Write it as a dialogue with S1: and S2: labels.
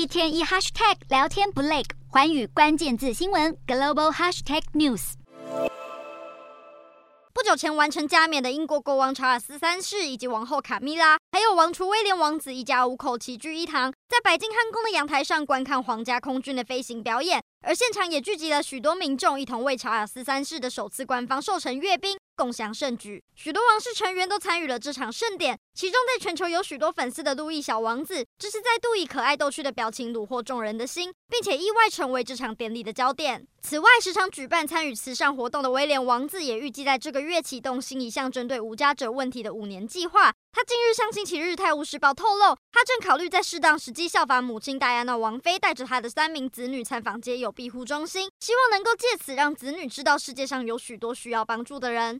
S1: 一天一 hashtag 聊天不累，环宇关键字新闻 global hashtag news。
S2: 不久前完成加冕的英国国王查尔斯三世以及王后卡米拉，还有王储威廉王子一家五口齐聚一堂，在白金汉宫的阳台上观看皇家空军的飞行表演，而现场也聚集了许多民众，一同为查尔斯三世的首次官方授辰阅兵。共享盛举，许多王室成员都参与了这场盛典。其中，在全球有许多粉丝的路易小王子，这是再度以可爱逗趣的表情虏获众人的心，并且意外成为这场典礼的焦点。此外，时常举办参与慈善活动的威廉王子，也预计在这个月启动新一项针对无家者问题的五年计划。他近日向星期日《泰晤士报》透露，他正考虑在适当时机效仿母亲戴安娜王妃，带着他的三名子女参访街友庇护中心，希望能够借此让子女知道世界上有许多需要帮助的人。